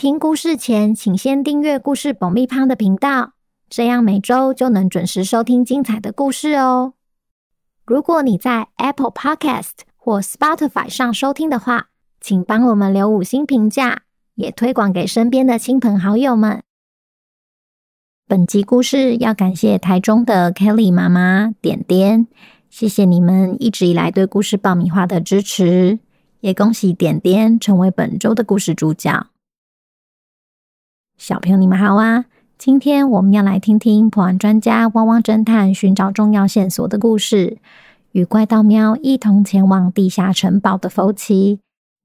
听故事前，请先订阅故事爆米花的频道，这样每周就能准时收听精彩的故事哦。如果你在 Apple Podcast 或 Spotify 上收听的话，请帮我们留五星评价，也推广给身边的亲朋好友们。本集故事要感谢台中的 Kelly 妈妈点点，谢谢你们一直以来对故事爆米花的支持，也恭喜点点成为本周的故事主角。小朋友，你们好啊！今天我们要来听听破案专家汪汪侦探寻找重要线索的故事。与怪盗喵一同前往地下城堡的福奇，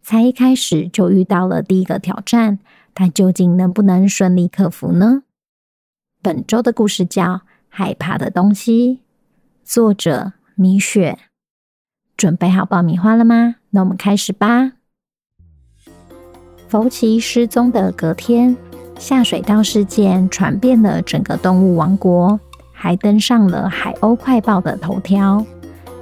才一开始就遇到了第一个挑战，他究竟能不能顺利克服呢？本周的故事叫《害怕的东西》，作者米雪。准备好爆米花了吗？那我们开始吧。福奇失踪的隔天。下水道事件传遍了整个动物王国，还登上了《海鸥快报》的头条。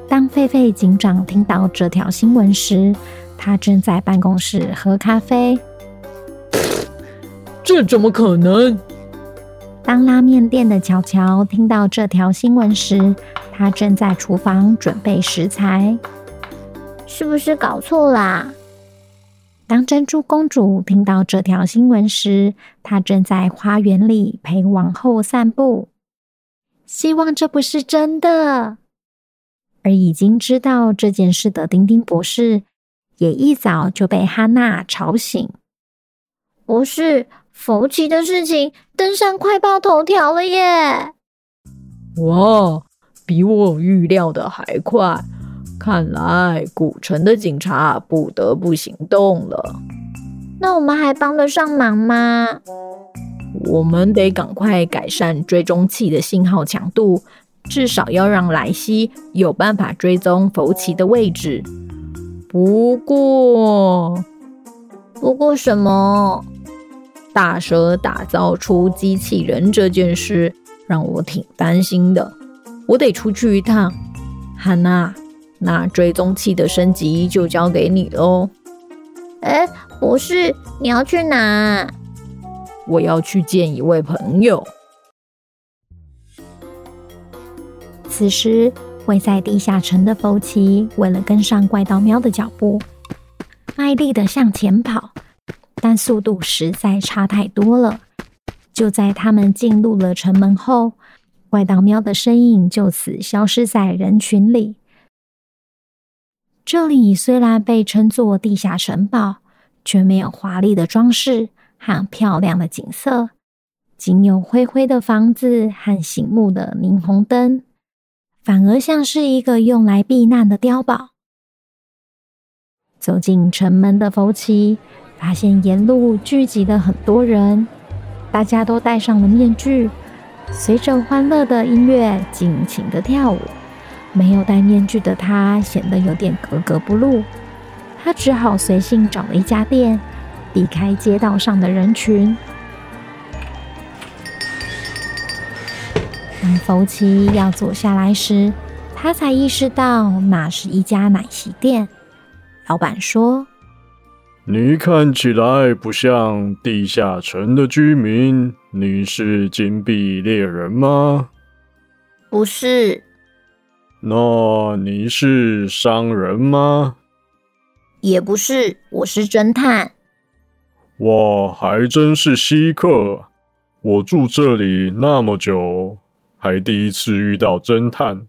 当狒狒警长听到这条新闻时，他正在办公室喝咖啡。这怎么可能？当拉面店的乔乔听到这条新闻时，他正在厨房准备食材。是不是搞错啦？当珍珠公主听到这条新闻时，她正在花园里陪王后散步。希望这不是真的。而已经知道这件事的丁丁博士，也一早就被哈娜吵醒。博士，福奇的事情登上快报头条了耶！哇，比我预料的还快。看来古城的警察不得不行动了。那我们还帮得上忙吗？我们得赶快改善追踪器的信号强度，至少要让莱西有办法追踪福奇的位置。不过，不过什么？大蛇打造出机器人这件事让我挺担心的。我得出去一趟，汉娜。那追踪器的升级就交给你喽。哎，不是，你要去哪？我要去见一位朋友。此时，位在地下城的福奇为了跟上怪盗喵的脚步，卖力的向前跑，但速度实在差太多了。就在他们进入了城门后，怪盗喵的身影就此消失在人群里。这里虽然被称作地下城堡，却没有华丽的装饰和漂亮的景色，仅有灰灰的房子和醒目的霓虹灯，反而像是一个用来避难的碉堡。走进城门的福奇，发现沿路聚集了很多人，大家都戴上了面具，随着欢乐的音乐尽情的跳舞。没有戴面具的他显得有点格格不入，他只好随性找了一家店，避开街道上的人群。当福奇要坐下来时，他才意识到那是一家奶昔店。老板说：“你看起来不像地下城的居民，你是金币猎人吗？”“不是。”那你是商人吗？也不是，我是侦探。哇，还真是稀客！我住这里那么久，还第一次遇到侦探。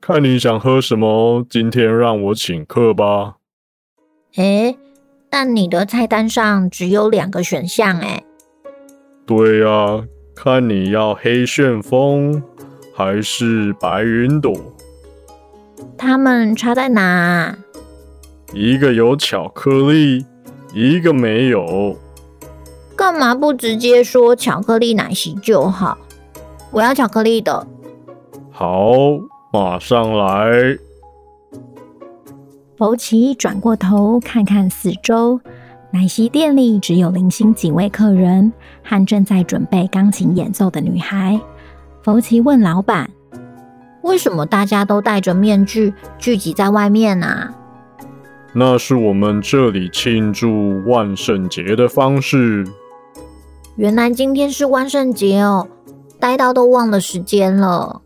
看你想喝什么，今天让我请客吧。诶，但你的菜单上只有两个选项诶。对呀，看你要黑旋风还是白云朵。它们差在哪？一个有巧克力，一个没有。干嘛不直接说巧克力奶昔就好？我要巧克力的。好，马上来。福奇转过头看看四周，奶昔店里只有零星几位客人和正在准备钢琴演奏的女孩。福奇问老板：“为什么大家都戴着面具聚集在外面啊？”那是我们这里庆祝万圣节的方式。原来今天是万圣节哦，待到都忘了时间了。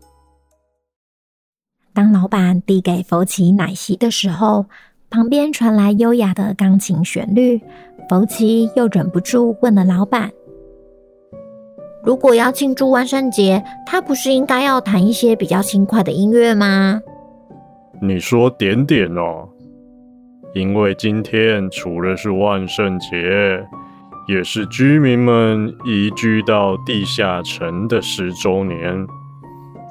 当老板递给福奇奶昔的时候，旁边传来优雅的钢琴旋律。福奇又忍不住问了老板：“如果要庆祝万圣节，他不是应该要弹一些比较轻快的音乐吗？”你说点点哦。因为今天除了是万圣节，也是居民们移居到地下城的十周年。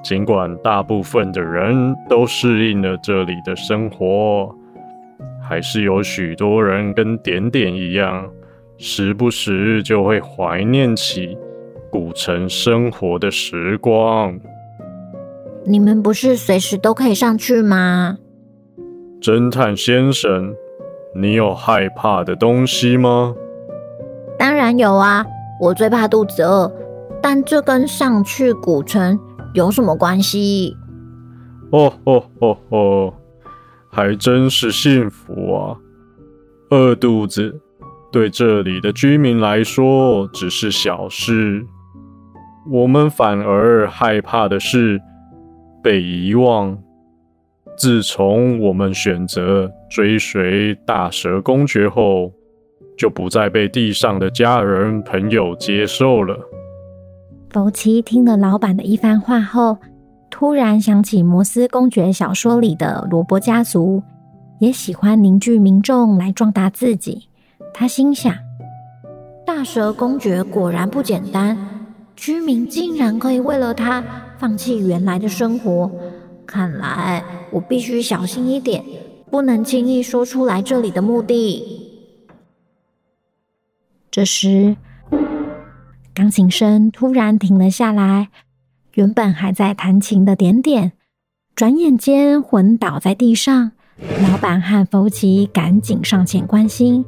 尽管大部分的人都适应了这里的生活，还是有许多人跟点点一样，时不时就会怀念起古城生活的时光。你们不是随时都可以上去吗？侦探先生，你有害怕的东西吗？当然有啊，我最怕肚子饿。但这跟上去古城有什么关系？哦哦哦哦，还真是幸福啊！饿肚子对这里的居民来说只是小事，我们反而害怕的是被遗忘。自从我们选择追随大蛇公爵后，就不再被地上的家人朋友接受了。福奇听了老板的一番话后，突然想起摩斯公爵小说里的罗伯家族，也喜欢凝聚民众来壮大自己。他心想：大蛇公爵果然不简单，居民竟然可以为了他放弃原来的生活。看来我必须小心一点，不能轻易说出来这里的目的。这时，钢琴声突然停了下来。原本还在弹琴的点点，转眼间昏倒在地上。老板和福奇赶紧上前关心，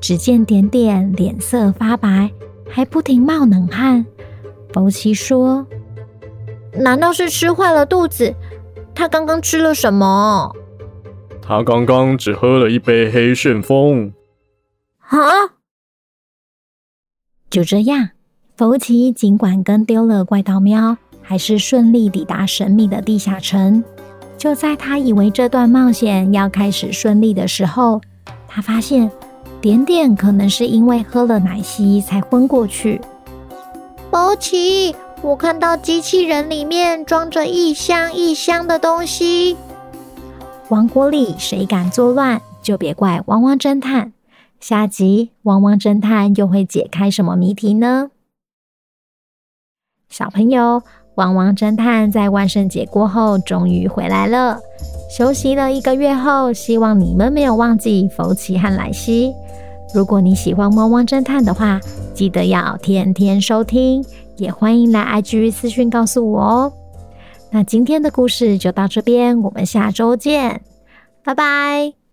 只见点点脸色发白，还不停冒冷汗。福奇说：“难道是吃坏了肚子？”他刚刚吃了什么？他刚刚只喝了一杯黑旋风。啊！就这样，福奇尽管跟丢了怪盗喵，还是顺利抵达神秘的地下城。就在他以为这段冒险要开始顺利的时候，他发现点点可能是因为喝了奶昔才昏过去。福奇。我看到机器人里面装着一箱一箱的东西。王国里谁敢作乱，就别怪汪汪侦探。下集汪汪侦探又会解开什么谜题呢？小朋友，汪汪侦探在万圣节过后终于回来了。休息了一个月后，希望你们没有忘记福奇和莱西。如果你喜欢汪汪侦探的话，记得要天天收听。也欢迎来 IG 私讯告诉我哦。那今天的故事就到这边，我们下周见，拜拜。